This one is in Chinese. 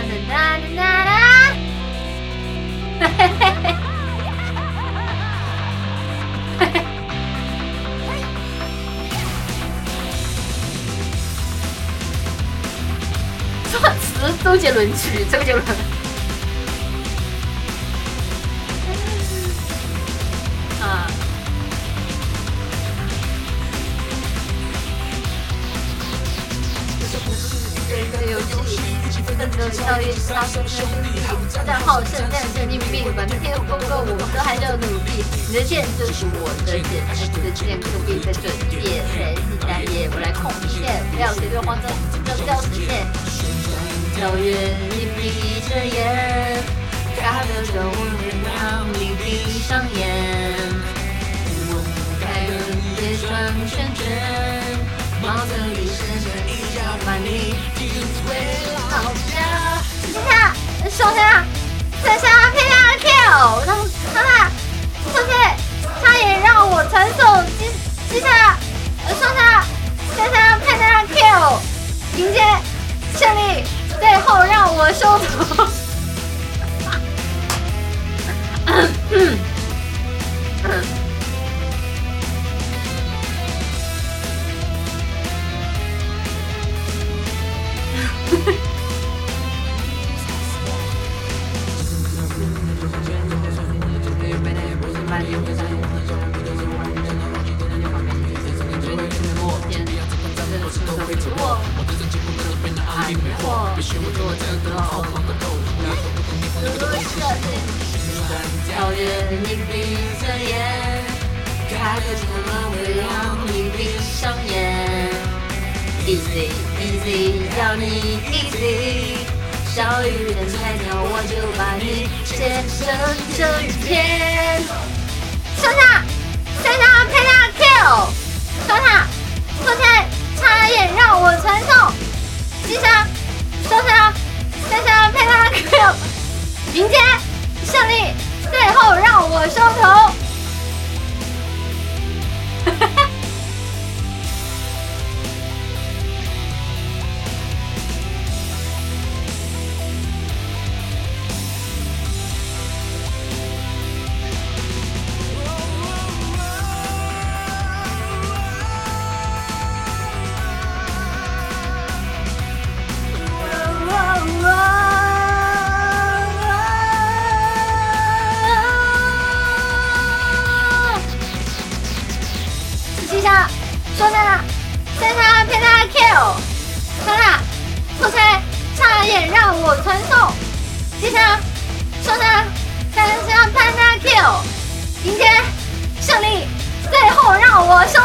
哒哒哒哒，嘿嘿嘿嘿，嘿嘿。作词周杰伦曲，周杰伦。更多教育杀生兄弟，但好胜，但神经病，满天不够，我们都还要努力。你的剑就是我的剑，你的剑可以在准夜，谁是大爷？我来控线，不要随便慌张，这叫实现。跳跃，你闭着眼，看的时候让你闭上眼。我开轮别转圈圈，帽子里深深一角把你下剩下剩下配他 kill，然后他俩剩下差点让我传送击击下，剩下剩下配他 kill，迎接胜利。最后让我收头。跳跃，你闭着眼，开个车门会让你闭上眼。Easy easy，要你 easy，小雨的菜鸟我就把你切成整片。迎接我传送，接下来，收下，感谢潘大 Q，迎接胜利，最后让我胜。